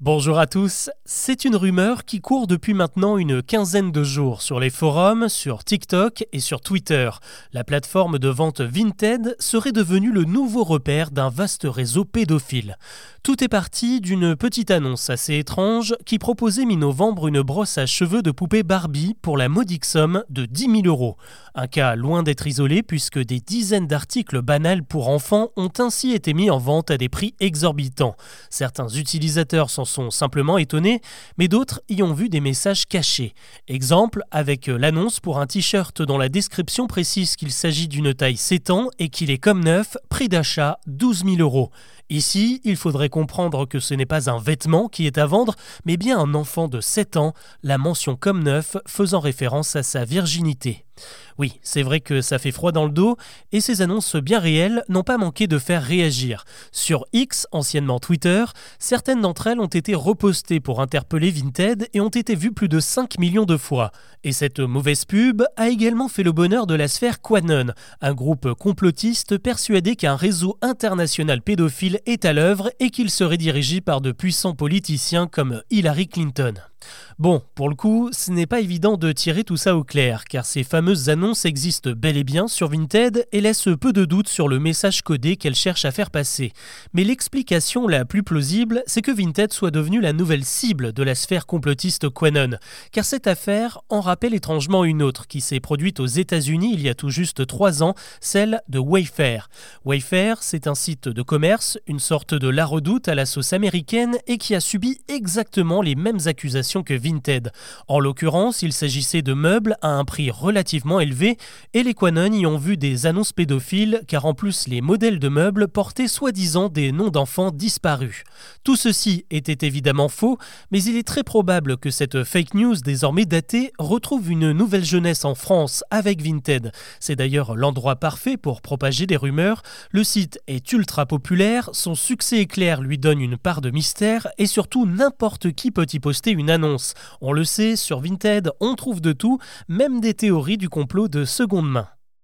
Bonjour à tous, c'est une rumeur qui court depuis maintenant une quinzaine de jours sur les forums, sur TikTok et sur Twitter. La plateforme de vente Vinted serait devenue le nouveau repère d'un vaste réseau pédophile. Tout est parti d'une petite annonce assez étrange qui proposait mi-novembre une brosse à cheveux de poupée Barbie pour la modique somme de 10 000 euros. Un cas loin d'être isolé puisque des dizaines d'articles banals pour enfants ont ainsi été mis en vente à des prix exorbitants. Certains utilisateurs sont sont simplement étonnés, mais d'autres y ont vu des messages cachés. Exemple avec l'annonce pour un t-shirt dont la description précise qu'il s'agit d'une taille 7 ans et qu'il est comme neuf, prix d'achat 12 000 euros. Ici, il faudrait comprendre que ce n'est pas un vêtement qui est à vendre, mais bien un enfant de 7 ans, la mention comme neuf faisant référence à sa virginité. Oui, c'est vrai que ça fait froid dans le dos, et ces annonces bien réelles n'ont pas manqué de faire réagir. Sur X, anciennement Twitter, certaines d'entre elles ont été repostées pour interpeller Vinted et ont été vues plus de 5 millions de fois. Et cette mauvaise pub a également fait le bonheur de la sphère Quanon, un groupe complotiste persuadé qu'un réseau international pédophile est à l'œuvre et qu'il serait dirigé par de puissants politiciens comme Hillary Clinton. Bon, pour le coup, ce n'est pas évident de tirer tout ça au clair, car ces fameuses annonces existent bel et bien sur Vinted et laissent peu de doute sur le message codé qu'elles cherchent à faire passer. Mais l'explication la plus plausible, c'est que Vinted soit devenu la nouvelle cible de la sphère complotiste Quanon, car cette affaire en rappelle étrangement une autre qui s'est produite aux États-Unis il y a tout juste trois ans, celle de Wayfair. Wayfair, c'est un site de commerce, une sorte de la redoute à la sauce américaine et qui a subi exactement les mêmes accusations que Vinted. En l'occurrence, il s'agissait de meubles à un prix relativement élevé et les Quanon y ont vu des annonces pédophiles car en plus les modèles de meubles portaient soi-disant des noms d'enfants disparus. Tout ceci était évidemment faux, mais il est très probable que cette fake news désormais datée retrouve une nouvelle jeunesse en France avec Vinted. C'est d'ailleurs l'endroit parfait pour propager des rumeurs. Le site est ultra populaire, son succès éclair lui donne une part de mystère et surtout n'importe qui peut y poster une annonce on le sait, sur Vinted, on trouve de tout, même des théories du complot de seconde main.